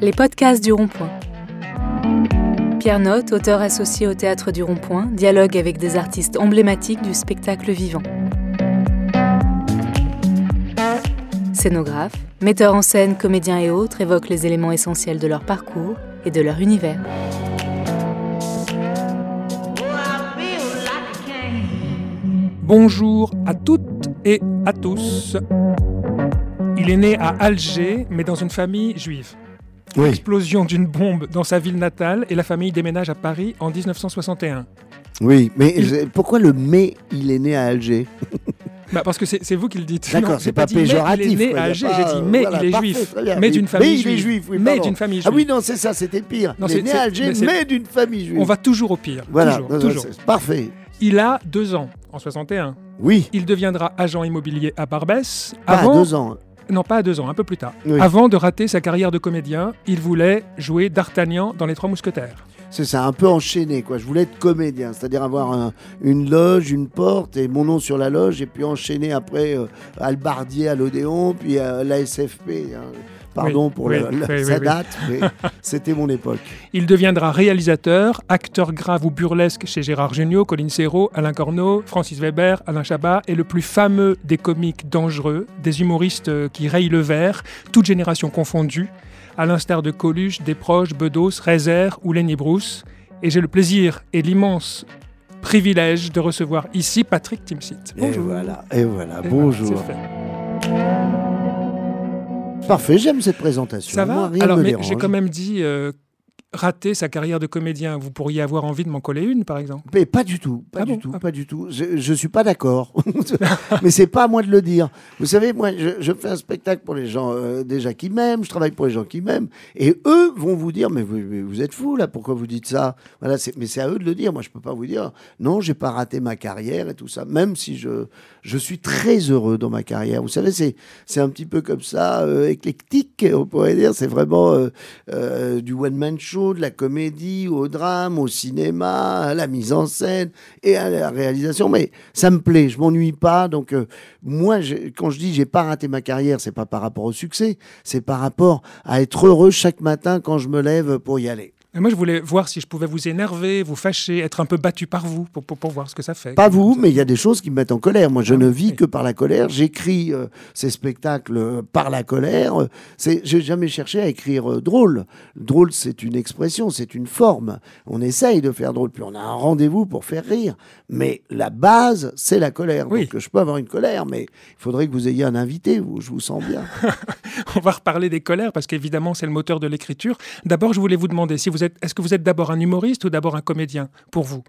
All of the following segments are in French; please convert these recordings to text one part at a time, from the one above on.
Les podcasts du Rond-Point. Pierre Note, auteur associé au Théâtre du Rond-Point, dialogue avec des artistes emblématiques du spectacle vivant. Scénographes, metteurs en scène, comédiens et autres évoquent les éléments essentiels de leur parcours et de leur univers. Bonjour à toutes et à tous. Il est né à Alger, mais dans une famille juive. Oui. Explosion d'une bombe dans sa ville natale et la famille déménage à Paris en 1961. Oui, mais Il- pourquoi le mai, il est né à Alger? Bah, parce que c'est vous qui le dites. D'accord, c'est pas mais péjoratif, Il est né à Alger, pas, j'ai dit, mais voilà, il est parfait, juif. Mais d'une famille Mais il est juive. juif, oui, mais d'une famille Ah oui, juive. non, c'est ça, c'était pire. Non, il est né à Alger, mais mais d'une famille juive. On va toujours au pire. Voilà, toujours, non, parfait. Il a deux ans, en 61. Oui, Il deviendra agent immobilier à Barbès. pas avant, deux ans. Non, pas à deux ans, un peu plus tard. Oui. Avant de rater sa carrière de comédien, il voulait jouer D'Artagnan dans Les Trois Mousquetaires. C'est ça, un peu enchaîné, quoi. Je voulais être comédien, c'est-à-dire avoir un- une loge, une porte et mon nom sur la loge, et puis enchaîner après euh, Albardier à l'Odéon, puis à la SFP. hein. Pardon Oui, pour oui, date, mais c'était mon époque. Il deviendra réalisateur, acteur grave ou burlesque chez Gérard Jugnot, Colin Serrault, Alain Corneau, Francis Weber, Alain Chabat et le plus fameux des comiques dangereux, des humoristes euh, qui rayent le verre, toute génération confondue, à l'instar de Coluche, Desproges, Bedos, Rézère ou Lenny Bruce. Et j'ai le plaisir et l'immense privilège de recevoir ici Patrick Timsit. Et voilà, et voilà, Et voilà, bonjour. Parfait, j'aime cette présentation. Ça Moi, va rien Alors, me mais dérange. j'ai quand même dit euh, rater sa carrière de comédien. Vous pourriez avoir envie de m'en coller une, par exemple. Mais pas du tout, pas Ah du bon tout, Ah. pas du tout. Je, je suis pas d'accord. Mais c'est pas à moi de le dire. Vous savez, moi, je, je fais un spectacle pour les gens euh, déjà qui m'aiment. Je travaille pour les gens qui m'aiment, et eux vont vous dire, mais vous, mais vous êtes fou là, pourquoi vous dites ça? Voilà, mais c'est à eux de le dire. Moi, je peux pas vous dire, non, j'ai pas raté ma carrière et tout ça. Même si je, je suis très heureux dans ma carrière. Vous savez, c'est, un petit peu comme ça, euh, éclectique, on pourrait dire. C'est vraiment euh, du one man de la comédie, au drame, au cinéma, à la mise en scène et à la réalisation. Mais ça me plaît, je m'ennuie pas. Donc euh, moi, quand je dis j'ai pas raté ma carrière, c'est pas par rapport au succès, c'est par rapport à être heureux chaque matin quand je me lève pour y aller. Et moi, je voulais voir si je pouvais vous énerver, vous fâcher, être un peu battu par vous, pour, pour, pour voir ce que ça fait. Pas vous, mais il y a des choses qui me mettent en colère. Moi, je Ah ne vis oui. que par la colère. J'écris euh, ces spectacles euh, par la colère. C'est, j'ai jamais cherché à écrire euh, drôle. Drôle, c'est une expression, c'est une forme. On essaye de faire drôle, puis on a un rendez-vous pour faire rire. Mais la base, c'est la colère. Oui. Donc, je peux avoir une colère, mais il faudrait que vous ayez un invité. Vous, je vous sens bien. On va reparler des colères, parce qu'évidemment, c'est le moteur de l'écriture. D'abord, je voulais vous demander, si vous est-ce que vous êtes d'abord un humoriste ou d'abord un comédien, pour vous?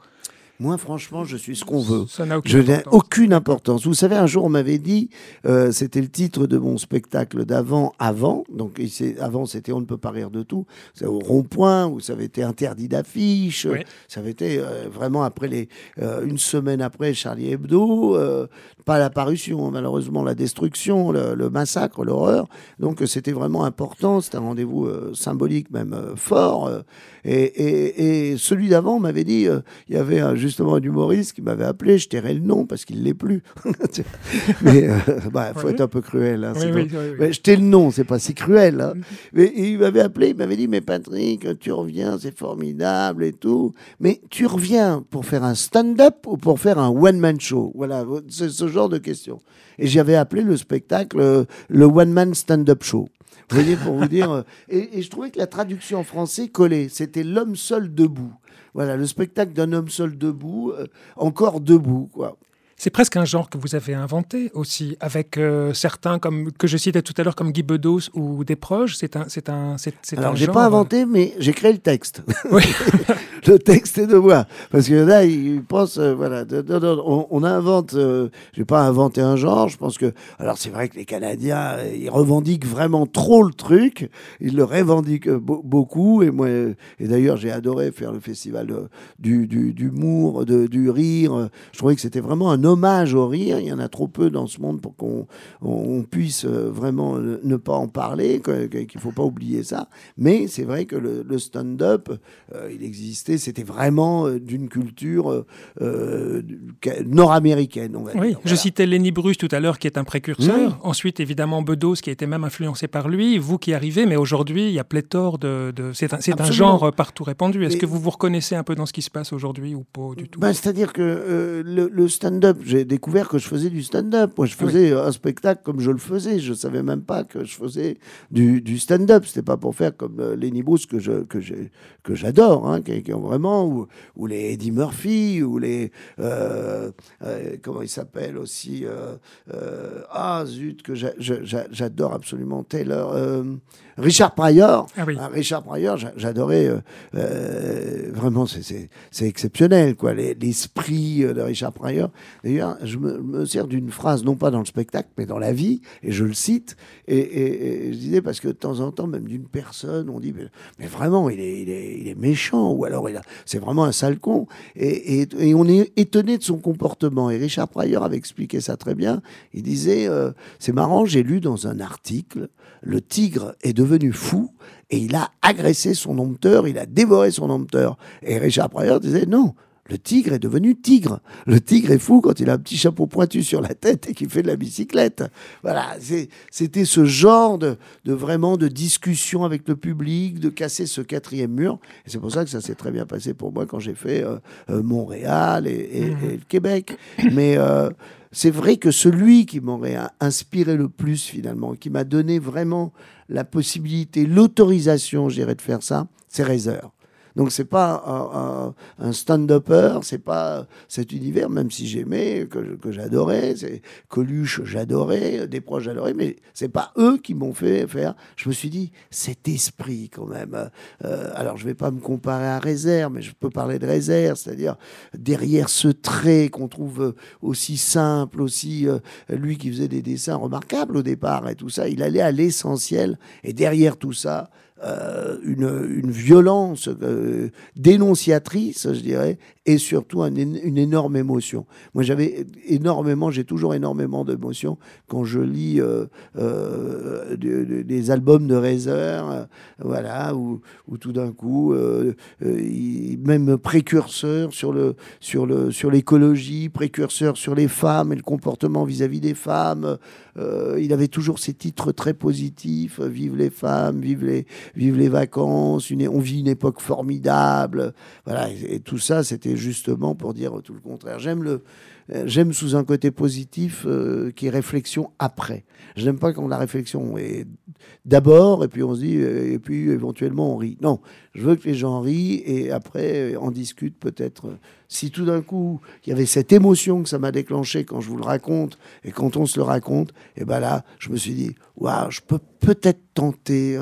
Moi, franchement, je suis ce qu'on veut. Ça n'a aucune Je n'ai importance. aucune importance. Vous savez, un jour, on m'avait dit, euh, c'était le titre de mon spectacle d'avant, avant. Donc, avant, c'était On ne peut pas rire de tout. C'est au rond-point, où ça avait été interdit d'affiche. Oui. Ça avait été euh, vraiment après les, euh, une semaine après Charlie Hebdo. pas la parution, malheureusement, la destruction, le, le massacre, l'horreur. Donc, c'était vraiment important. C'était un rendez-vous symbolique, même fort. et, et- et celui d'avant m'avait dit, il y avait un- justement un humoriste qui m'avait appelé, je tairai le nom parce qu'il l'est plus. Mais euh, bah, faut être un peu cruel. hein, Oui. Mais le nom, c'est pas si cruel. hein. Mhm. Mais il m'avait appelé, il m'avait dit, mais Patrick, tu reviens, c'est formidable et tout. Mais tu reviens pour faire un stand-up ou pour faire un one-man show? Voilà, c'est ce genre de questions. Et j'avais appelé le spectacle euh, le one-man stand-up show. Vous voyez, pour vous dire. euh, Et, et je trouvais que la traduction en français collait. C'était l'homme seul debout. Voilà, le spectacle d'un homme seul debout, euh, encore debout, quoi. C'est presque un genre que vous avez inventé aussi, avec euh, certains comme que je citais tout à l'heure comme Guy Bedos ou des proches. C'est un, c'est un, c'est, Alors, j'ai pas euh, inventé, mais j'ai créé le texte. Oui. le texte est de moi. Parce que là, ils pensent, euh, voilà, de- de- de- on, on invente, euh, j'ai pas inventé un genre, je pense que, alors c'est vrai que les Canadiens, ils revendiquent vraiment trop le truc, ils le revendiquent beau- beaucoup, et moi, et d'ailleurs, j'ai adoré faire le festival du, du, d'humour, de, du rire, je trouvais que c'était vraiment un hommage au rire. Il y en a trop peu dans ce monde pour qu'on on, puisse euh, vraiment ne pas en parler, qu'il ne faut pas oublier ça. Mais c'est vrai que le, stand-up, euh, il existait, c'était vraiment euh, d'une culture nord-américaine. Oui, je citais Lenny Bruce tout à l'heure, qui est un précurseur. Ensuite, évidemment, Bedos, qui a été même influencé par lui. Vous qui arrivez, mais aujourd'hui, il y a pléthore de. C'est un, un, genre partout répandu. Est-ce que vous vous reconnaissez un peu dans ce qui se passe aujourd'hui ou pas du tout? Ben, C'est-à-dire que euh, le, stand-up, j'ai découvert que je faisais du stand-up. Moi, je faisais un spectacle comme je le faisais. Je savais même pas que je faisais du, du stand-up. C'était pas pour faire comme euh, Lenny Bruce que je que j'ai que j'adore, hein, qui, ont vraiment ou, ou, les Eddie Murphy ou les euh, comment il s'appelle aussi ah zut que j'adore absolument Taylor Richard Pryor. Ah ah, Richard Pryor, j'adorais vraiment c'est exceptionnel, quoi, l'esprit euh, de Richard Pryor. D'ailleurs, je me, sers d'une phrase, non pas dans le spectacle, mais dans la vie, et je le cite, et, je disais, parce que de temps en temps, même d'une personne, on dit, mais, vraiment, il est, il, est, méchant, ou alors c'est vraiment un sale con, et, on est étonné de son comportement. Et Richard Pryor avait expliqué ça très bien. Il disait, euh, c'est marrant, j'ai lu dans un article, le tigre est devenu fou et il a agressé son dompteur, il a dévoré son dompteur. Et Richard Pryor disait non, le tigre est devenu tigre. Le tigre est fou quand il a un petit chapeau pointu sur la tête et qu'il fait de la bicyclette. Voilà, c'était ce genre de, vraiment de discussion avec le public, de casser ce quatrième mur. Et c'est pour ça que ça s'est très bien passé pour moi quand j'ai fait euh, euh, Montréal et, mmh. le Québec. Mais euh, c'est vrai que celui qui m'aurait inspiré le plus finalement, qui m'a donné vraiment la possibilité, l'autorisation, j'irais, de faire ça, c'est Razer. Donc c'est pas un, stand-upper, c'est pas cet univers, même si j'aimais, que, j'adorais, Coluche, j'adorais, des proches, j'adorais, mais c'est pas eux qui m'ont fait faire. Je me suis dit, cet esprit quand même. Euh, alors je vais pas me comparer à Réserve, mais je peux parler de Réserve, c'est-à-dire derrière ce trait qu'on trouve aussi simple, aussi euh, lui qui faisait des dessins remarquables au départ et tout ça, il allait à l'essentiel, et derrière tout ça, euh, une, violence euh, dénonciatrice, je dirais, et surtout une énorme émotion. Moi, j'avais énormément, j'ai toujours énormément d'émotions quand je lis euh, des albums de Razer, voilà, où, tout d'un coup, même précurseur sur le sur le sur l'écologie, précurseur sur les femmes et le comportement vis-à-vis des femmes. il avait toujours ces titres très positifs, vive les femmes, vive les vive les vacances, on vit une époque formidable. Voilà, et, tout ça, c'était justement pour dire tout le contraire. J'aime le, j'aime sous un côté positif euh, qui est réflexion après. Je n'aime pas quand la réflexion est d'abord et puis on se dit euh, et puis éventuellement on rit. Non, je veux que les gens rient et après en discutent peut-être. Si tout d'un coup il y avait cette émotion que ça m'a déclenché quand je vous le raconte et quand on se le raconte, et ben là je me suis dit waouh, je peux peut-être tenter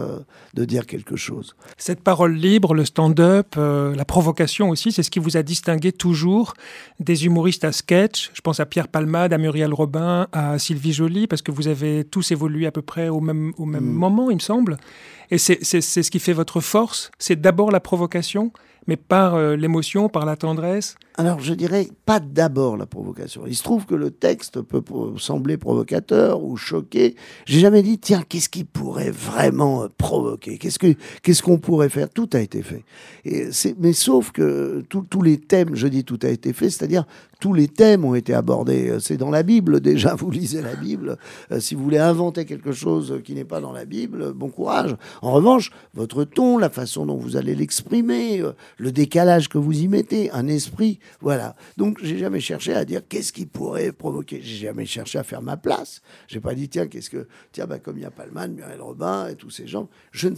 de dire quelque chose. Cette parole libre, le stand-up, la provocation aussi, c'est ce qui vous a distingué toujours des humoristes à sketch je pense à Pierre Palmade, à Muriel Robin, à Sylvie Joly, parce que vous avez tous évolué à peu près au même, au même mm. moment, il me semble. Et c'est ce qui fait votre force. C'est d'abord la provocation, mais par euh, l'émotion, par la tendresse Alors je dirais pas d'abord la provocation. Il se trouve que le texte peut sembler provocateur ou choqué. J'ai jamais dit tiens qu'est-ce qui pourrait vraiment euh, provoquer? Qu'est-ce que qu'est-ce qu'on pourrait faire? Tout a été fait. Et mais sauf que tous les thèmes, je dis tout a été fait, c'est-à-dire tous les thèmes ont été abordés. Euh, c'est dans la Bible déjà. Vous lisez la Bible. si vous voulez inventer quelque chose qui n'est pas dans la Bible, bon courage. En revanche, votre ton, la façon dont vous allez l'exprimer, le décalage que vous y mettez, un esprit, voilà. Donc j'ai jamais cherché à dire qu'est-ce qui pourrait provoquer. J'ai jamais cherché à faire ma place. J'ai pas dit tiens qu'est-ce que tiens bah, comme il y a Palman, Muriel Robin et tous ces gens, je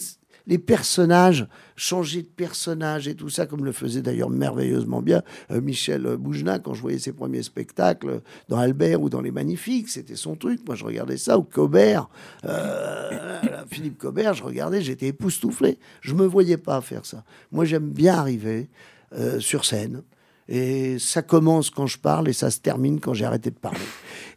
les personnages, changer de personnage et tout ça, comme le faisait d'ailleurs merveilleusement bien euh, Michel Boujna quand je voyais ses premiers spectacles dans Albert ou dans Les Magnifiques, c'était son truc. Moi, je regardais ça, ou Cobert, euh, Philippe Cobert, je regardais, j'étais époustouflé. Je me voyais pas faire ça. Moi, j'aime bien arriver euh, sur scène. Et ça commence quand je parle et ça se termine quand j'ai arrêté de parler.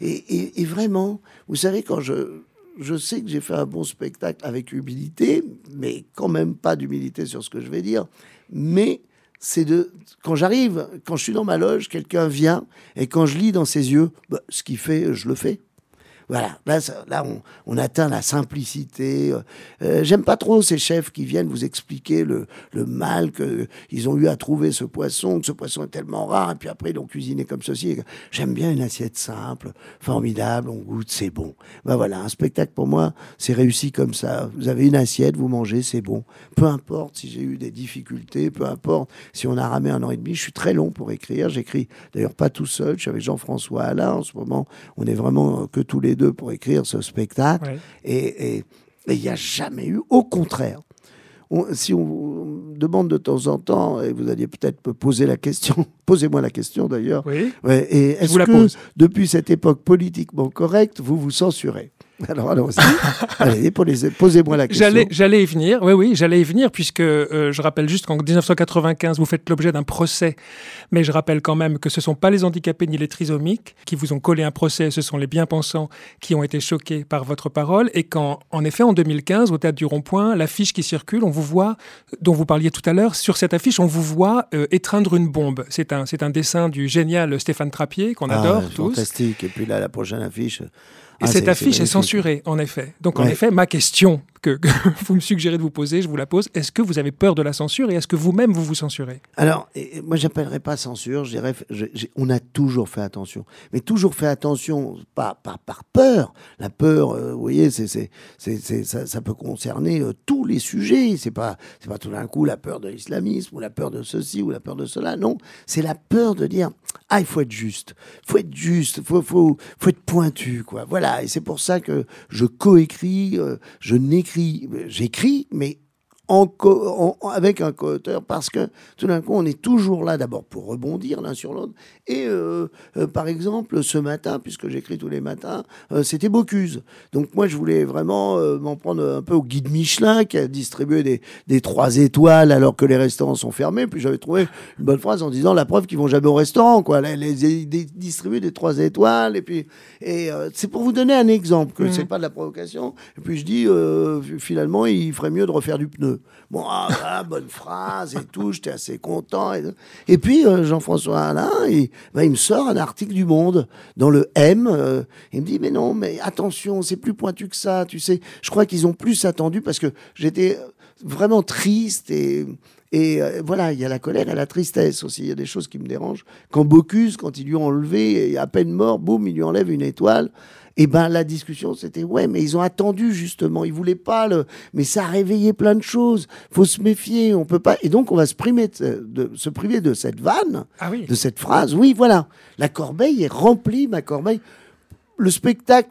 et vraiment, vous savez, quand je, je sais que j'ai fait un bon spectacle avec humilité, mais quand même pas d'humilité sur ce que je vais dire. Mais c'est de quand j'arrive, quand je suis dans ma loge, quelqu'un vient et quand je lis dans ses yeux, bah, ce qu'il fait, je le fais. Voilà, là, on, atteint la simplicité. Euh, euh, j'aime pas trop ces chefs qui viennent vous expliquer le, mal qu'ils ont eu à trouver ce poisson, que ce poisson est tellement rare, et puis après ils l'ont cuisiné comme ceci. J'aime bien une assiette simple, formidable, on goûte, c'est bon. Ben voilà, un spectacle pour moi, c'est réussi comme ça. Vous avez une assiette, vous mangez, c'est bon. Peu importe si j'ai eu des difficultés, peu importe si on a ramé un an et demi, je suis très long pour écrire. J'écris d'ailleurs pas tout seul, je suis avec Jean-François Alain en ce moment. On est vraiment que tous les deux pour écrire ce spectacle. Et il n'y a jamais eu, au contraire. si on vous demande de temps en temps, et vous alliez peut-être me poser la question, posez-moi la question d'ailleurs. Oui. et est-ce que depuis cette époque politiquement correcte, vous vous censurez? alors, allons-y. Allez, posez-moi la question. J'allais, j'allais y venir. Oui, oui, j'allais y venir, puisque euh, je rappelle juste qu'en 1995, vous faites l'objet d'un procès. Mais je rappelle quand même que ce ne sont pas les handicapés ni les trisomiques qui vous ont collé un procès, ce sont les bien-pensants qui ont été choqués par votre parole. Et qu'en en effet, en 2015, au Théâtre du Rond-Point, l'affiche qui circule, on vous voit, dont vous parliez tout à l'heure, sur cette affiche, on vous voit euh, étreindre une bombe. C'est un, c'est un dessin du génial Stéphane Trappier, qu'on ah, adore tous. Fantastique. Et puis là, la prochaine affiche. Et ah, cette affiche est, censurée, en effet. Donc, en effet, ma question que, vous me suggérez de vous poser, je vous la pose. Est-ce que vous avez peur de la censure et est-ce que vous-même vous vous censurez? Alors, moi, j'appellerais pas censure. On a toujours fait attention, mais toujours fait attention, pas, par peur. La peur, euh, vous voyez, ça, peut concerner euh, tous les sujets. C'est pas, c'est pas tout d'un coup la peur de l'islamisme ou la peur de ceci ou la peur de cela. Non, c'est la peur de dire, ah, il faut être juste, faut être juste, faut, faut être pointu, quoi. Voilà, et c'est pour ça que je coécris, euh, je n'écris j'écris, mais en avec un co-auteur parce que tout d'un coup, on est toujours là d'abord pour rebondir l'un sur l'autre. Et euh, euh, par exemple, ce matin, puisque j'écris tous les matins, euh, c'était Bocuse. Donc moi, je voulais vraiment m'en prendre un peu au guide Michelin qui a distribué des, des trois étoiles alors que les restaurants sont fermés. Puis j'avais trouvé une bonne phrase en disant la preuve qu'ils vont jamais au restaurant, quoi. Les, les, distribuer des trois étoiles. Et puis, et c'est pour vous donner un exemple que mmh. c'est pas de la provocation. Et puis je dis finalement, il ferait mieux de refaire du pneu. Bon, ah, bonne phrase et tout, j'étais assez content. Et, puis, euh, Jean-François Alain, il, ben, il, me sort un article du Monde dans le M. Euh, il me dit, mais non, mais attention, c'est plus pointu que ça, tu sais. Je crois qu'ils ont plus attendu parce que j'étais vraiment triste et, et euh, voilà, il y a la colère et la tristesse aussi. Il y a des choses qui me dérangent. Quand Bocuse, quand ils lui ont enlevé, à peine mort, boum, il lui enlève une étoile. Et eh ben la discussion c'était ouais mais ils ont attendu justement. Ils voulaient pas le mais ça a réveillé plein de choses. Faut se méfier. On peut pas. Et donc on va se priver de, se priver de cette vanne ah de cette phrase. Oui voilà. La corbeille est remplie ma corbeille. Le spectacle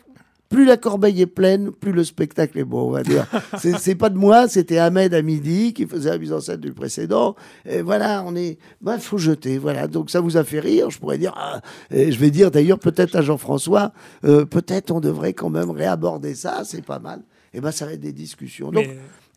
plus la corbeille est pleine, plus le spectacle est beau, on va dire. c'est pas de moi, c'était Ahmed à midi qui faisait la mise en scène du précédent. Et voilà, on est. Il faut jeter. Voilà. Donc ça vous a fait rire. Je pourrais dire. Ah, et je vais dire d'ailleurs peut-être à Jean-François, euh, peut-être on devrait quand même réaborder ça. C'est pas mal. Et ben ça va être des discussions. Donc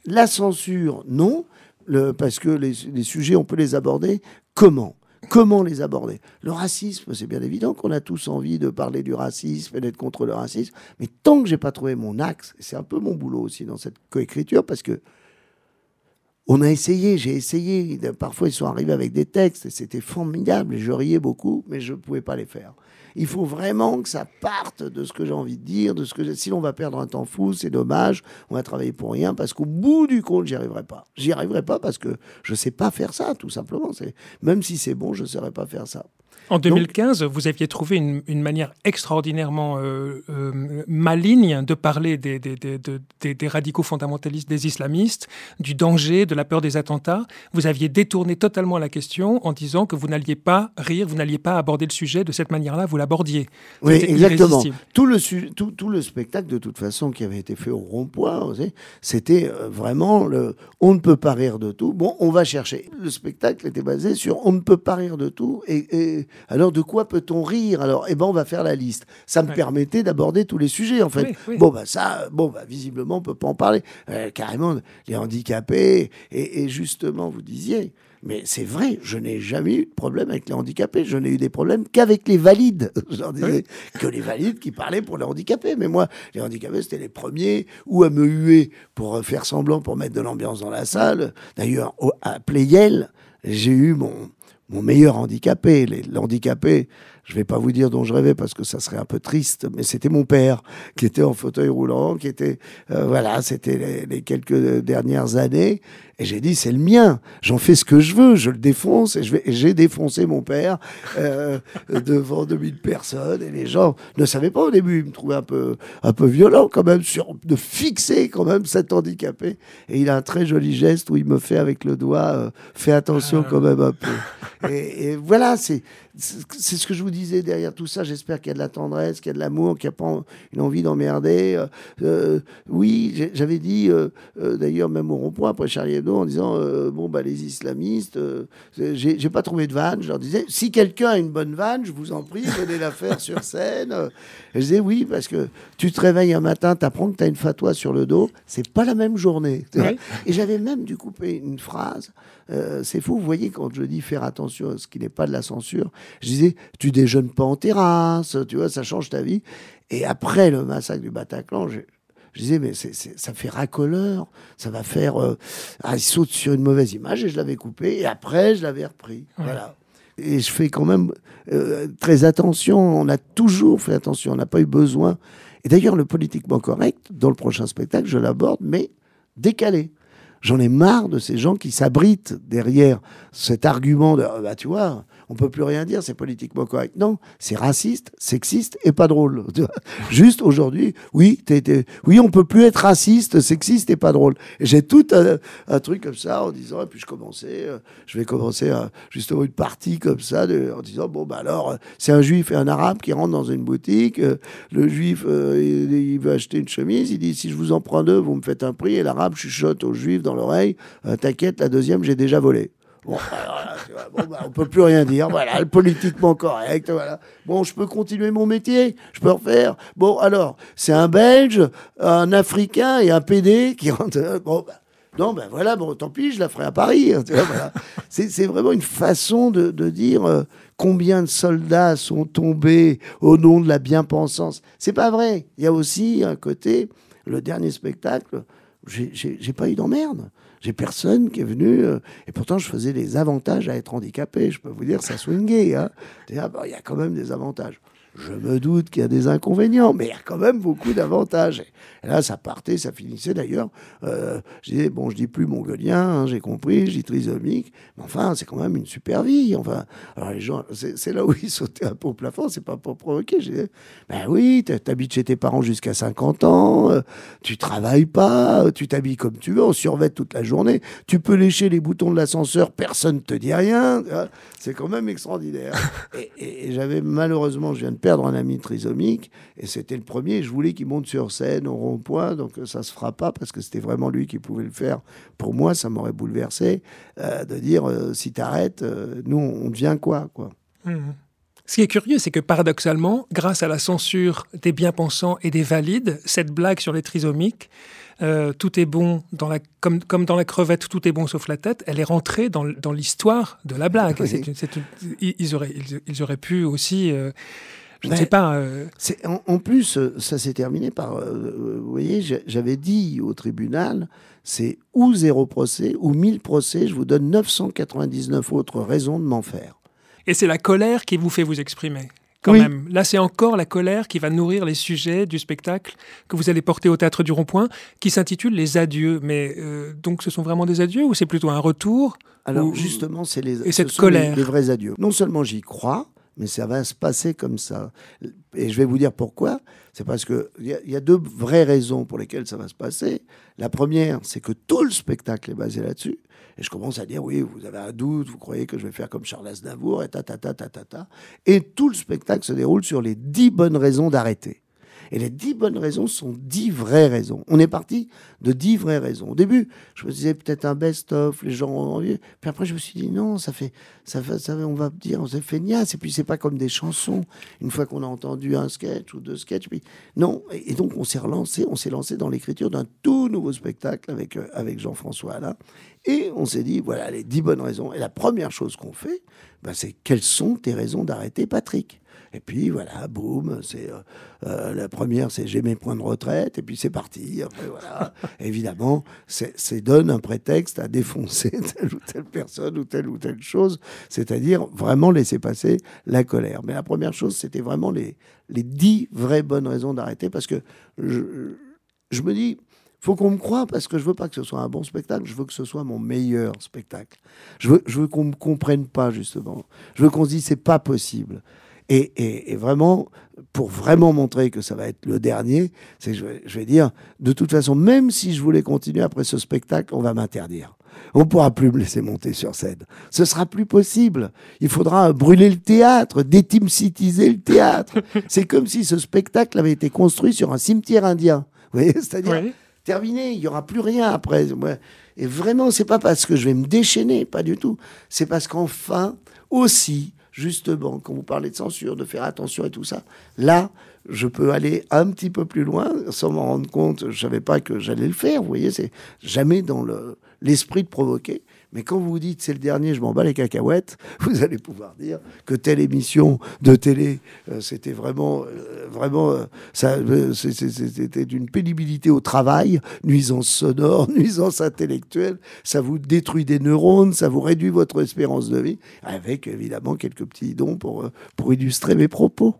la censure, non. Le, parce que les, les sujets, on peut les aborder. Comment? Comment les aborder? Le racisme, c'est bien évident qu'on a tous envie de parler du racisme et d'être contre le racisme, mais tant que j'ai pas trouvé mon axe, c'est un peu mon boulot aussi dans cette coécriture, parce que on a essayé, j'ai essayé, parfois ils sont arrivés avec des textes, et c'était formidable, je riais beaucoup, mais je ne pouvais pas les faire. Il faut vraiment que ça parte de ce que j'ai envie de dire, de ce que sinon on va perdre un temps fou, c'est dommage, on va travailler pour rien parce qu'au bout du compte, j'y arriverai pas. J'y arriverai pas parce que je sais pas faire ça, tout simplement. Même si c'est bon, je ne saurais pas faire ça. En 2015, vous aviez trouvé une, manière extraordinairement euh, euh, maligne de parler des, des, radicaux fondamentalistes, des islamistes, du danger, de la peur des attentats. Vous aviez détourné totalement la question en disant que vous n'alliez pas rire, vous n'alliez pas aborder le sujet de cette manière-là, vous l'abordiez. Oui, exactement. Tout le, tout, tout, le spectacle, de toute façon, qui avait été fait au rond-point, c'était euh, vraiment le on ne peut pas rire de tout. Bon, on va chercher. Le spectacle était basé sur on ne peut pas rire de tout et alors de quoi peut-on rire? Alors, eh ben, on va faire la liste. Ça me permettait d'aborder tous les sujets, en fait. Bon, bah ça, bon, bah, visiblement, on peut pas en parler. Euh, carrément, les handicapés, et, justement, vous disiez, mais c'est vrai, je n'ai jamais eu de problème avec les handicapés. Je n'ai eu des problèmes qu'avec les valides. J'en disais que les valides qui parlaient pour les handicapés. Mais moi, les handicapés, c'était les premiers ou à me huer pour faire semblant, pour mettre de l'ambiance dans la salle. D'ailleurs, à Playel, j'ai eu mon, mon meilleur handicapé. L'handicapé, je ne vais pas vous dire dont je rêvais parce que ça serait un peu triste, mais c'était mon père qui était en fauteuil roulant, qui était, euh, voilà, c'était les, quelques dernières années. Et j'ai dit, c'est le mien, j'en fais ce que je veux, je le défonce. Et j'ai défoncé mon père euh, devant 2000 personnes. Et les gens ne savaient pas au début, ils me trouvaient un peu, un peu violent quand même, sur, de fixer quand même cet handicapé. Et il a un très joli geste où il me fait avec le doigt, euh, fais attention ah. quand même un peu. Et, et voilà, c'est c'est ce que je vous disais derrière tout ça. J'espère qu'il y a de la tendresse, qu'il y a de l'amour, qu'il n'y a pas une envie d'emmerder. Euh, euh, oui, j'avais dit, euh, d'ailleurs, même au rond-point, après Charlie Hebdo, en disant Bon, bah, les islamistes, j'ai pas trouvé de vanne. Je leur disais Si quelqu'un a une bonne vanne, je vous en prie, venez la faire sur scène. Et je disais Oui, parce que tu te réveilles un matin, tu apprends que tu as une fatwa sur le dos, c'est pas la même journée. Et j'avais même dû couper une phrase. C'est fou, vous voyez, quand je dis faire attention à ce qui n'est pas de la censure, je disais, tu déjeunes pas en terrasse, tu vois, ça change ta vie. Et après le massacre du Bataclan, je, disais, mais ça fait racoleur, ça va faire. Euh, ah, il saute sur une mauvaise image et je l'avais coupé, et après, je l'avais repris. Voilà. Et je fais quand même euh, très attention, on a toujours fait attention, on n'a pas eu besoin. Et d'ailleurs, le politiquement correct, dans le prochain spectacle, je l'aborde, mais décalé. J'en ai marre de ces gens qui s'abritent derrière cet argument de, bah, tu vois, on peut plus rien dire, c'est politiquement correct. Non, c'est raciste, sexiste et pas drôle. Juste aujourd'hui, oui, oui, on peut plus être raciste, sexiste et pas drôle. J'ai tout un, truc comme ça en disant, et puis je commençais, euh, je vais commencer justement une partie comme ça, en disant, bon, bah alors, c'est un juif et un arabe qui rentrent dans une boutique, euh, le juif, euh, il, veut acheter une chemise, il dit, si je vous en prends deux, vous me faites un prix, et l'arabe chuchote au juif dans l'oreille, t'inquiète, la deuxième, j'ai déjà volé. Bon, bon bah, on peut plus rien dire. Voilà, le politiquement correct. Voilà. Bon, je peux continuer mon métier. Je peux refaire. Bon, alors, c'est un Belge, un Africain et un PD qui rentrent. Bon, bah, non, ben voilà, bon, tant pis, je la ferai à Paris. Hein, voilà. C'est vraiment une façon de, de dire euh, combien de soldats sont tombés au nom de la bien-pensance. C'est pas vrai. Il y a aussi un côté, le dernier spectacle, j'ai pas eu d'emmerde. J'ai personne qui est venu. Euh, et pourtant, je faisais des avantages à être handicapé. Je peux vous dire, ça swingait. Hein. Il y a quand même des avantages. Je me doute qu'il y a des inconvénients, mais il y a quand même beaucoup d'avantages. Et là, ça partait, ça finissait d'ailleurs. Euh, je disais, bon, je dis plus mongolien, hein, j'ai compris, je dis trisomique, mais enfin, c'est quand même une super vie. Enfin, alors les gens, c'est là où ils sautaient un peu au plafond, c'est pas pour provoquer. Je disais, ben oui, t'habites chez tes parents jusqu'à 50 ans, euh, tu travailles pas, tu t'habilles comme tu veux, on survêt toute la journée, tu peux lécher les boutons de l'ascenseur, personne te dit rien. C'est quand même extraordinaire. et, et j'avais malheureusement, je viens de perdre un ami trisomique, et c'était le premier. Je voulais qu'il monte sur scène au rond-point, donc euh, ça se fera pas parce que c'était vraiment lui qui pouvait le faire. Pour moi, ça m'aurait bouleversé euh, de dire euh, si tu arrêtes, nous on devient quoi, quoi. Mmh. Ce qui est curieux, c'est que paradoxalement, grâce à la censure des bien-pensants et des valides, cette blague sur les trisomiques, tout est bon, dans la, comme, comme dans la crevette, tout est bon sauf la tête, elle est rentrée dans, dans l'histoire de la blague. ils, auraient, ils, auraient pu aussi je ne sais pas. Euh, en, plus, euh, ça s'est terminé par. Euh, vous voyez, j'avais dit au tribunal c'est ou zéro procès ou mille procès, je vous donne 999 autres raisons de m'en faire. Et c'est la colère qui vous fait vous exprimer quand même. Là, c'est encore la colère qui va nourrir les sujets du spectacle que vous allez porter au Théâtre du Rond-Point, qui s'intitule Les Adieux. Mais donc, ce sont vraiment des adieux ou c'est plutôt un retour Alors, justement, c'est les, et cette colère. les vrais adieux. Non seulement j'y crois, mais ça va se passer comme ça. Et je vais vous dire pourquoi. C'est parce qu'il y, y, a deux vraies raisons pour lesquelles ça va se passer. La première, c'est que tout le spectacle est basé là-dessus. Et je commence à dire, oui, vous avez un doute, vous croyez que je vais faire comme Charles Aznavour, et ta, ta, ta, ta, ta, ta. Et tout le spectacle se déroule sur les dix bonnes raisons d'arrêter. Et les dix bonnes raisons sont dix vraies raisons. On est parti de dix vraies raisons. Au début, je me disais peut-être un best-of, les gens ont envie. Puis après, je me suis dit non, ça fait, ça fait, on va dire, on s'est fait niasse. Et puis, c'est pas comme des chansons. Une fois qu'on a entendu un sketch ou deux sketchs, puis non. Et, donc, on s'est relancé, on s'est lancé dans l'écriture d'un tout nouveau spectacle avec, euh, avec Jean-François là. Et on s'est dit, voilà, les dix bonnes raisons. Et la première chose qu'on fait, ben, c'est quelles sont tes raisons d'arrêter Patrick? Et puis voilà, boum, c'est la première, c'est j'ai mes points de retraite, et puis c'est parti. Après voilà, évidemment, c'est donne un prétexte à défoncer telle ou telle personne ou telle ou telle chose, c'est-à-dire vraiment laisser passer la colère. Mais la première chose, c'était vraiment les les dix vraies bonnes raisons d'arrêter, parce que je, je me dis, faut qu'on me croie parce que je veux pas que ce soit un bon spectacle, je veux que ce soit mon meilleur spectacle. Je veux, je veux qu'on me comprenne pas justement. Je veux qu'on se dise c'est pas possible. Et, et, vraiment, pour vraiment montrer que ça va être le dernier, c'est je, je vais dire, de toute façon, même si je voulais continuer après ce spectacle, on va m'interdire. On pourra plus me laisser monter sur scène. Ce sera plus possible. Il faudra brûler le théâtre, détimcitiser le théâtre. C'est comme si ce spectacle avait été construit sur un cimetière indien. Vous voyez, c'est-à-dire terminé, il n'y aura plus rien après. Et vraiment, c'est pas parce que je vais me déchaîner, pas du tout. C'est parce qu'enfin, aussi, justement, quand vous parlez de censure, de faire attention et tout ça, là, je peux aller un petit peu plus loin sans m'en rendre compte. Je savais pas que j'allais le faire. Vous voyez, c'est jamais dans l'esprit de provoquer. Mais quand vous dites c'est le dernier, je m'en bats les cacahuètes, vous allez pouvoir dire que telle émission de télé, euh, c'était vraiment, euh, vraiment, euh, c'était d'une pénibilité au travail, nuisance sonore, nuisance intellectuelle, ça vous détruit des neurones, ça vous réduit votre espérance de vie, avec évidemment quelques petits dons pour, pour illustrer mes propos.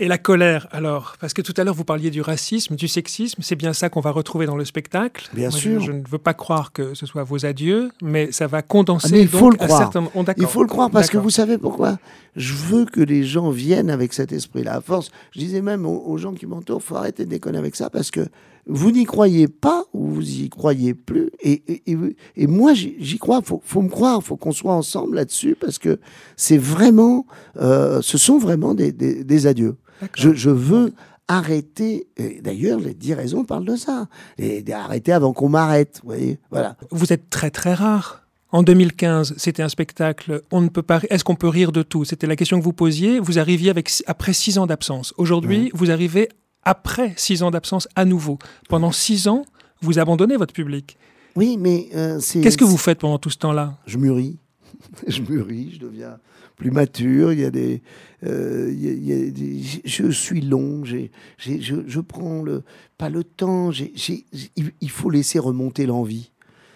Et la colère, alors? Parce que tout à l'heure, vous parliez du racisme, du sexisme. C'est bien ça qu'on va retrouver dans le spectacle. Bien sûr. Je, ne veux pas croire que ce soit vos adieux, mais ça va condenser. Ah, il faut le croire. il faut le croire parce que vous savez pourquoi? Je veux que les gens viennent avec cet esprit-là. À force, je disais même aux, gens qui m'entourent, faut arrêter de déconner avec ça parce que vous n'y croyez pas ou vous y croyez plus. Et, et, moi, j'y crois. Faut, faut me croire. Faut qu'on soit ensemble là-dessus parce que c'est vraiment, euh, ce sont vraiment des, des adieux. Je, veux arrêter. D'ailleurs, les dix raisons parlent de ça. Et arrêter avant qu'on m'arrête. Vous voyez, voilà. Vous êtes très très rare. En 2015, c'était un spectacle. On ne peut pas. Est-ce qu'on peut rire de tout? C'était la question que vous posiez. Vous arriviez avec après six ans d'absence. Aujourd'hui, vous arrivez après six ans d'absence à nouveau. Pendant six ans, vous abandonnez votre public. Oui, mais euh, c'est. Qu'est-ce que vous faites pendant tout ce temps-là? Je mûris. je mûris. Je deviens plus mature. Il y a des, euh, je suis long. J'ai, je, je, prends le, pas le temps. il faut laisser remonter l'envie.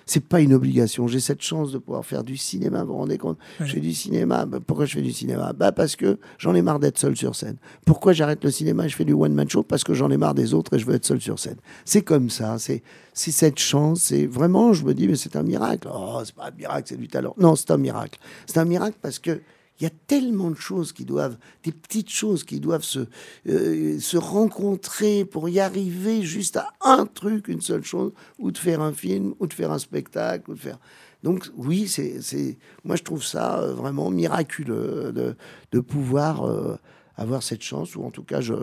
C'est pas une obligation. J'ai cette chance de pouvoir faire du cinéma. Vous vous rendez compte? Je fais du cinéma. Bah, pourquoi je fais du cinéma? Bah Parce que j'en ai marre d'être seul sur scène. Pourquoi j'arrête le cinéma et je fais du one-man show? Parce que j'en ai marre des autres et je veux être seul sur scène. C'est comme ça. C'est cette chance. C'est vraiment, je me dis, mais c'est un miracle. Oh, c'est pas un miracle, c'est du talent. Non, c'est un miracle. C'est un miracle parce que il y a tellement de choses qui doivent, des petites choses qui doivent se, euh, se rencontrer pour y arriver juste à un truc, une seule chose, ou de faire un film, ou de faire un spectacle, ou de faire. Donc oui, c'est, moi je trouve ça euh, vraiment miraculeux de, de pouvoir euh, avoir cette chance, ou en tout cas je,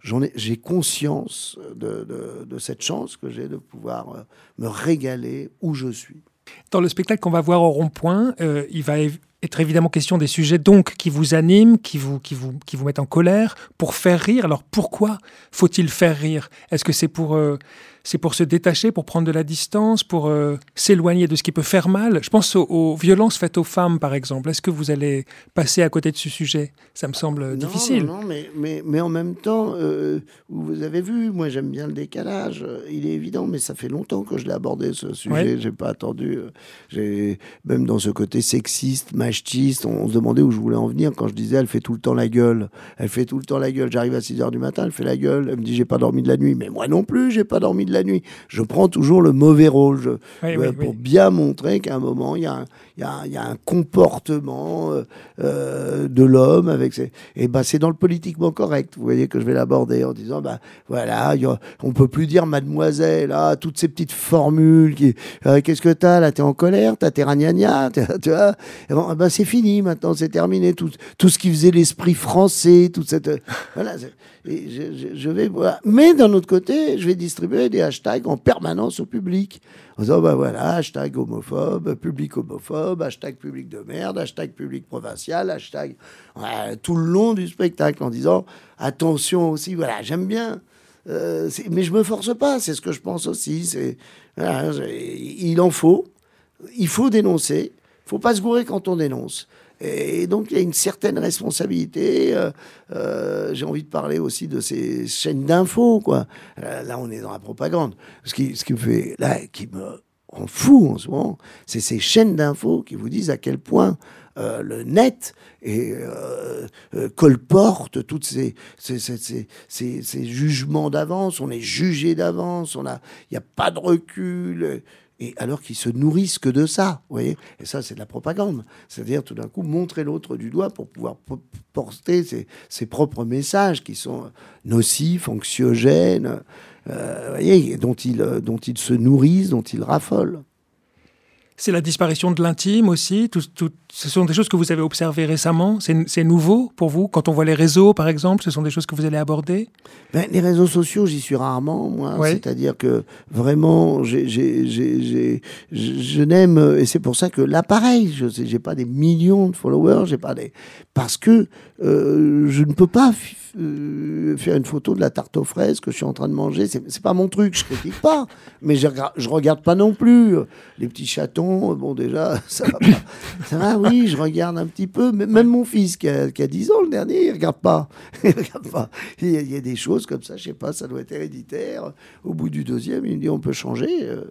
j'en ai, j'ai conscience de, de, cette chance que j'ai de pouvoir me régaler où je suis. Dans le spectacle qu'on va voir au rond-point, il va être évidemment question des sujets donc qui vous animent, qui vous, qui vous, qui vous mettent en colère, pour faire rire. Alors pourquoi faut-il faire rire? Est-ce que c'est pour euh, c'est pour se détacher, pour prendre de la distance, pour euh, s'éloigner de ce qui peut faire mal. Je pense aux, violences faites aux femmes, par exemple. Est-ce que vous allez passer à côté de ce sujet? Ça me semble difficile. Non, mais, mais, mais, en même temps, euh, vous avez vu, moi j'aime bien le décalage. Il est évident, mais ça fait longtemps que je l'ai abordé, ce sujet. J'ai pas attendu. Euh, j'ai Même dans ce côté sexiste, machiste, on, se demandait où je voulais en venir quand je disais elle fait tout le temps la gueule. Elle fait tout le temps la gueule. J'arrive à 6 h du matin, elle fait la gueule. Elle me dit j'ai pas dormi de la nuit. Mais moi non plus, j'ai pas dormi de la nuit. Je prends toujours le mauvais rôle euh, pour bien montrer qu'à un moment, il y, a un, comportement euh, euh, de l'homme avec ses... Et ben, c'est dans le politiquement correct. Vous voyez que je vais l'aborder en disant, bah, voilà, a, on peut plus dire mademoiselle, là, toutes ces petites formules. Qui, Qu'est-ce que t'as là T'es en colère T'as tes ragnagnas Tu vois bon, ben, C'est fini maintenant, c'est terminé. Tout, tout ce qui faisait l'esprit français, toute cette... voilà, et je, je, vais voir. Mais d'un autre côté, je vais distribuer des en permanence au public. En disant, ben voilà, hashtag homophobe, public homophobe, hashtag public de merde, hashtag public provincial, hashtag tout le long du spectacle en disant, attention aussi, voilà, j'aime bien. Euh, mais je me force pas, c'est ce que je pense aussi. C'est, il en faut, il faut dénoncer, faut pas se gourer quand on dénonce. Et donc, il y a une certaine responsabilité. Euh, euh, j'ai envie de parler aussi de ces chaînes d'infos, quoi. Euh, là, on est dans la propagande. Ce qui, ce qui me fait, là, qui me rend fou en ce moment, c'est ces chaînes d'infos qui vous disent à quel point le net et colporte toutes ces, ces, ces, ces jugements d'avance. On est jugé d'avance. On a, il n'y a pas de recul et alors qu'ils se nourrissent que de ça, vous voyez Et ça, c'est de la propagande. C'est-à-dire, tout d'un coup, montrer l'autre du doigt pour pouvoir porter ses, propres messages qui sont nocifs, anxiogènes, euh, voyez, dont ils, dont ils se nourrissent, dont ils raffolent. C'est la disparition de l'intime aussi. Tout, ce sont des choses que vous avez observées récemment. C'est nouveau pour vous Quand on voit les réseaux, par exemple, ce sont des choses que vous allez aborder? Ben, Les réseaux sociaux, j'y suis rarement, moi. C'est-à-dire que vraiment, je n'aime, et c'est pour ça que l'appareil, je n'ai pas des millions de followers, j'ai pas des. Parce que euh, je ne peux pas euh, faire une photo de la tarte aux fraises que je suis en train de manger. C'est pas mon truc, je critique pas. Mais je, je regarde pas non plus. Les petits chatons, bon, déjà, ça va pas. Ça va, oui, je regarde un petit peu. Même mon fils, qui a, qui a 10 ans le dernier, il regarde pas. Il regarde pas. Il y, a, des choses comme ça, je sais pas, ça doit être héréditaire. Au bout du deuxième, il me dit on peut changer. Euh,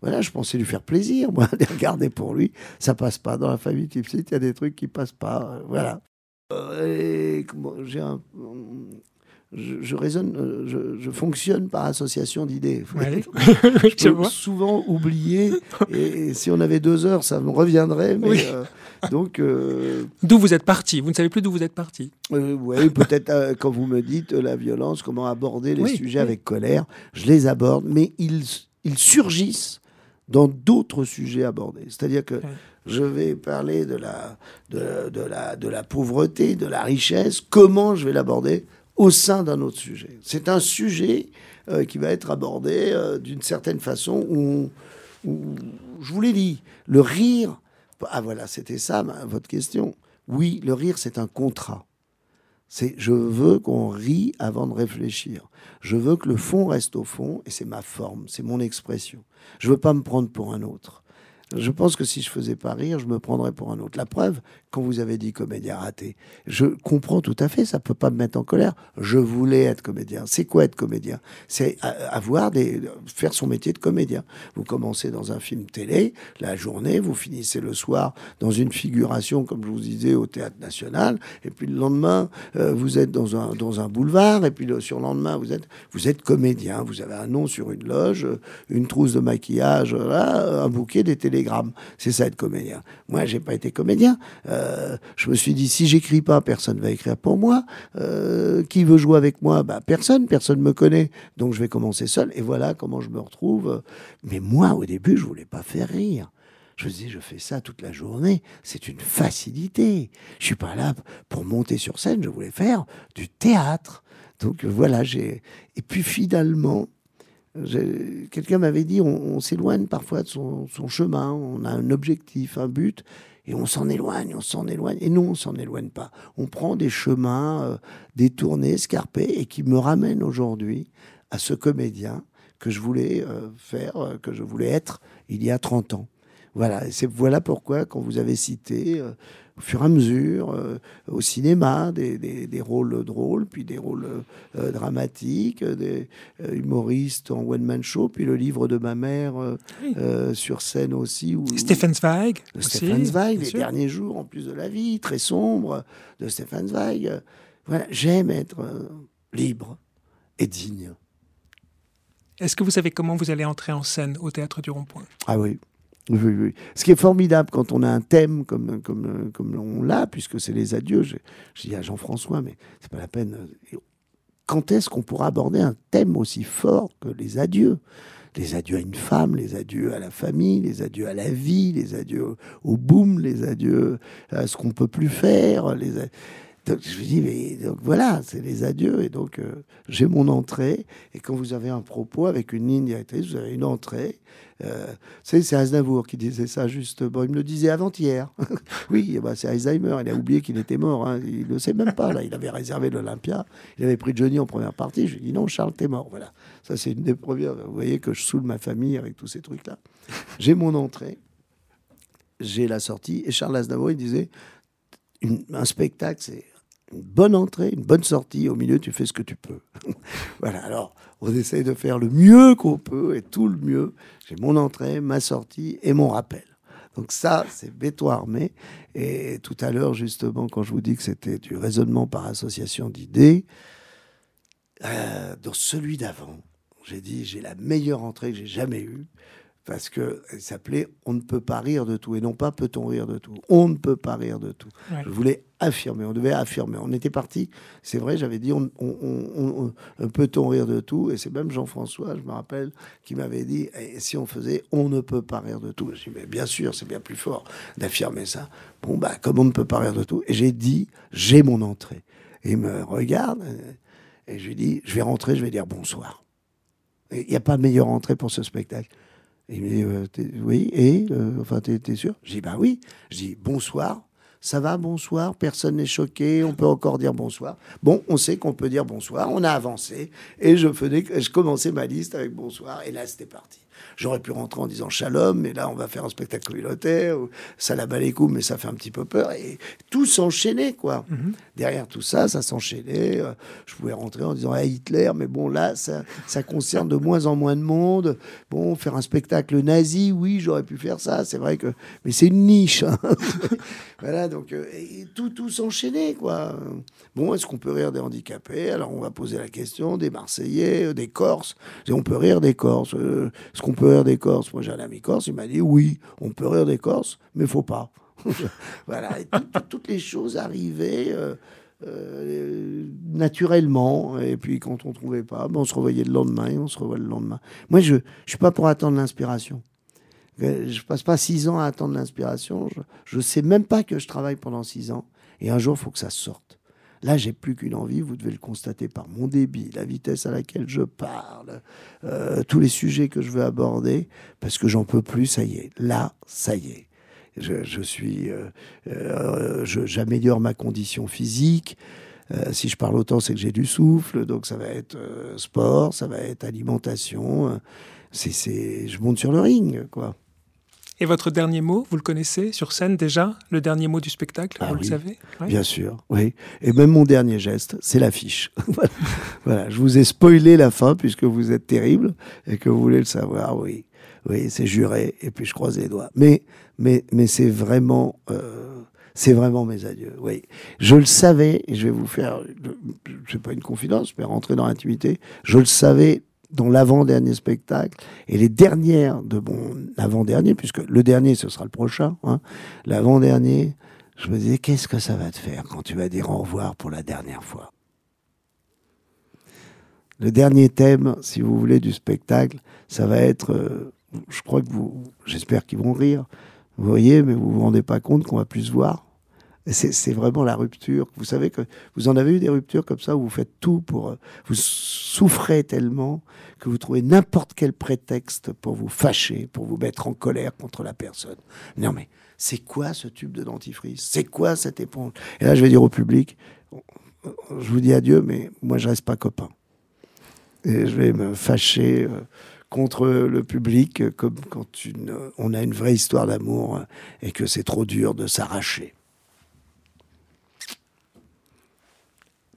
voilà, je pensais lui faire plaisir, moi, de regarder pour lui. Ça passe pas dans la famille Tipsy, il y a des trucs qui passent pas. Voilà. Euh, un, je, raisonne, euh, je, fonctionne par association d'idées. je peux souvent oublier. Et, si on avait deux heures, ça me reviendrait. Mais, euh, donc. d'où vous êtes parti Vous ne savez plus d'où vous êtes parti Oui, peut-être quand vous me dites la violence, comment aborder les sujets avec colère, je les aborde, mais ils, ils surgissent dans d'autres sujets abordés. C'est-à-dire que je vais parler de la, de, la, de la pauvreté, de la richesse, comment je vais l'aborder au sein d'un autre sujet. C'est un sujet euh, qui va être abordé euh, d'une certaine façon où, je vous l'ai dit, le rire, ah voilà, c'était ça votre question. Oui, le rire, c'est un contrat. C'est je veux qu'on rie avant de réfléchir. Je veux que le fond reste au fond et c'est ma forme, c'est mon expression. Je veux pas me prendre pour un autre. Je pense que si je faisais pas rire, je me prendrais pour un autre. La preuve, quand vous avez dit comédien raté, je comprends tout à fait, ça peut pas me mettre en colère. Je voulais être comédien. C'est quoi être comédien? C'est avoir des, faire son métier de comédien. Vous commencez dans un film télé, la journée, vous finissez le soir dans une figuration, comme je vous disais, au théâtre national, et puis le lendemain, euh, vous êtes dans un, dans un boulevard, et puis le surlendemain, vous êtes, vous êtes comédien. Vous avez un nom sur une loge, une trousse de maquillage, un bouquet, des télé c'est ça être comédien. Moi, j'ai pas été comédien. Euh, je me suis dit, si j'écris pas, personne va écrire pour moi. Euh, qui veut jouer avec moi? Bah, Personne, personne me connaît. Donc je vais commencer seul. Et voilà comment je me retrouve. Mais moi, au début, je voulais pas faire rire. Je me disais, je fais ça toute la journée. C'est une facilité. Je suis pas là pour monter sur scène. Je voulais faire du théâtre. Donc voilà, j'ai. Et puis finalement, Quelqu'un m'avait dit on, s'éloigne parfois de son, chemin, on a un objectif, un but, et on s'en éloigne, on s'en éloigne. Et non, on s'en éloigne pas. On prend des chemins euh, détournés, escarpés, et qui me ramènent aujourd'hui à ce comédien que je voulais euh, faire, euh, que je voulais être il y a 30 ans. Voilà, c'est voilà pourquoi quand vous avez cité au fur et à mesure, euh, au cinéma, des, des, rôles drôles, puis des rôles euh, dramatiques, des euh, humoristes en one-man show, puis le livre de ma mère sur scène aussi. Où, Stephen Zweig. Stephen Zweig, Les derniers jours en plus de la vie, très sombre, de Stephen Zweig. Voilà, j'aime être libre et digne. Est-ce que vous savez comment vous allez entrer en scène au théâtre du Rond-Point? Ah oui, ce qui est formidable quand on a un thème comme, comme, comme on l'a, puisque c'est les adieux, je, dis à Jean-François, mais c'est pas la peine. Quand est-ce qu'on pourra aborder un thème aussi fort que les adieux? Les adieux à une femme, les adieux à la famille, les adieux à la vie, les adieux au boom, les adieux à ce qu'on peut plus faire. Les donc je me dis, mais donc voilà, c'est les adieux. Et donc euh, j'ai mon entrée. Et quand vous avez un propos avec une ligne directrice, vous avez une entrée. Euh, c'est Aznavour qui disait ça justement. Il me le disait avant-hier. oui, bah, c'est Alzheimer. Il a oublié qu'il était mort. Hein. Il ne le sait même pas. Là. Il avait réservé l'Olympia. Il avait pris Johnny en première partie. Je lui ai dit non, Charles, t'es mort. Voilà. Ça, c'est une des premières. Vous voyez que je saoule ma famille avec tous ces trucs-là. J'ai mon entrée. J'ai la sortie. Et Charles Aznavour, il disait un spectacle, c'est une bonne entrée, une bonne sortie. Au milieu, tu fais ce que tu peux. voilà. Alors, on essaye de faire le mieux qu'on peut et tout le mieux. J'ai mon entrée, ma sortie et mon rappel. Donc ça, c'est béton armé. Et tout à l'heure, justement, quand je vous dis que c'était du raisonnement par association d'idées, euh, dans celui d'avant, j'ai dit j'ai la meilleure entrée que j'ai jamais eue parce que s'appelait On ne peut pas rire de tout et non pas peut-on rire de tout. On ne peut pas rire de tout. Je voulais affirmer, on devait affirmer. On était parti, c'est vrai, j'avais dit on, on, peut-on rire de tout et c'est même Jean-François, je me rappelle, qui m'avait dit si on faisait on ne peut pas rire de tout. Je dis mais bien sûr, c'est bien plus fort d'affirmer ça. Bon bah comme on ne peut pas rire de tout et j'ai dit j'ai mon entrée. Et il me regarde et je lui dis je vais rentrer, je vais dire bonsoir. Il n'y a pas de meilleure entrée pour ce spectacle. Il me dit, euh, oui, et euh, Enfin, t'es es sûr? Je dis, bah oui. Je dis, bonsoir. Ça va, bonsoir? Personne n'est choqué On peut encore dire bonsoir Bon, on sait qu'on peut dire bonsoir. On a avancé. Et je, faisais, je commençais ma liste avec bonsoir. Et là, c'était parti. J'aurais pu rentrer en disant shalom, mais là, on va faire un spectacle communautaire, ou salam alaikum, mais ça fait un petit peu peur. Et tout s'enchaînait, quoi. Mhm. Derrière tout ça, ça s'enchaînait. Euh, je pouvais rentrer en disant Hitler, mais bon, là, ça, ça concerne de moins en moins de monde. Bon, faire un spectacle nazi, oui, j'aurais pu faire ça. C'est vrai que. Mais c'est une niche. Hein. voilà, donc, euh, tout, tout s'enchaînait, quoi. Bon, est-ce qu'on peut rire des handicapés? Alors, on va poser la question des Marseillais, euh, des Corses. Et on peut rire des Corses. Est-ce qu'on peut rire des Corses Moi, j'ai un ami corse, il m'a dit oui, on peut rire des Corses, mais faut pas. voilà, toutes les choses arrivaient euh, euh, naturellement. Et puis, quand on trouvait pas, ben, on se revoyait le lendemain et on se revoit le lendemain. Moi, je ne suis pas pour attendre l'inspiration. Je passe pas six ans à attendre l'inspiration. Je ne sais même pas que je travaille pendant six ans. Et un jour, il faut que ça sorte. Là, j'ai plus qu'une envie, vous devez le constater par mon débit, la vitesse à laquelle je parle, euh, tous les sujets que je veux aborder, parce que j'en peux plus, ça y est. Là, ça y est. Je, suis, euh, euh, j'améliore ma condition physique. si je parle autant, c'est que j'ai du souffle, donc ça va être sport, ça va être alimentation. C'est, je monte sur le ring, quoi. Et votre dernier mot, vous le connaissez sur scène déjà Le dernier mot du spectacle, ah vous le savez? Bien sûr, oui. Et même mon dernier geste, c'est l'affiche. voilà, je vous ai spoilé la fin puisque vous êtes terrible et que vous voulez le savoir, oui. Oui, c'est juré et puis je croise les doigts. Mais, mais, mais c'est vraiment... Euh, c'est vraiment mes adieux. Oui, je le savais, et je vais vous faire, je sais pas une confidence, mais rentrer dans l'intimité. Je le savais dans l'avant-dernier spectacle et les dernières de mon avant-dernier, puisque le dernier ce sera le prochain, hein, l'avant-dernier, je me disais qu'est-ce que ça va te faire quand tu vas dire au revoir pour la dernière fois? Le dernier thème, si vous voulez, du spectacle, ça va être, euh, je crois que vous, j'espère qu'ils vont rire, vous voyez, mais vous vous rendez pas compte qu'on va plus se voir. C'est vraiment la rupture. Vous savez que vous en avez eu des ruptures comme ça où vous faites tout pour. Euh, vous souffrez tellement que vous trouvez n'importe quel prétexte pour vous fâcher, pour vous mettre en colère contre la personne. Non, mais c'est quoi ce tube de dentifrice? C'est quoi cette éponge? Et là, je vais dire au public je vous dis adieu, mais moi, je reste pas copain. Et je vais me fâcher. Euh, contre le public, comme quand on a une vraie histoire d'amour euh, et que c'est trop dur de s'arracher.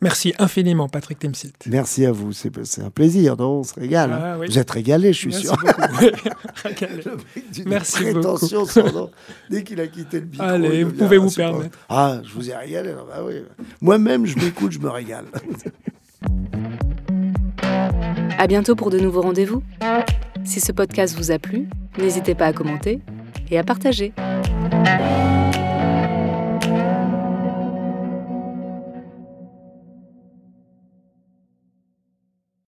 Merci infiniment, Patrick Timsit. Merci à vous. C'est un plaisir, non? On se régale. Hein? Ah, vous êtes régalé, je suis Merci sûr. Merci prétention, beaucoup. dès qu'il a quitté le micro. Allez, vous pouvez vous permettre. Ah, je vous ai régalé. Bah oui. Moi-même, je m'écoute, je me régale. à bientôt pour de nouveaux rendez-vous. Si ce podcast vous a plu, n'hésitez pas à commenter et à partager.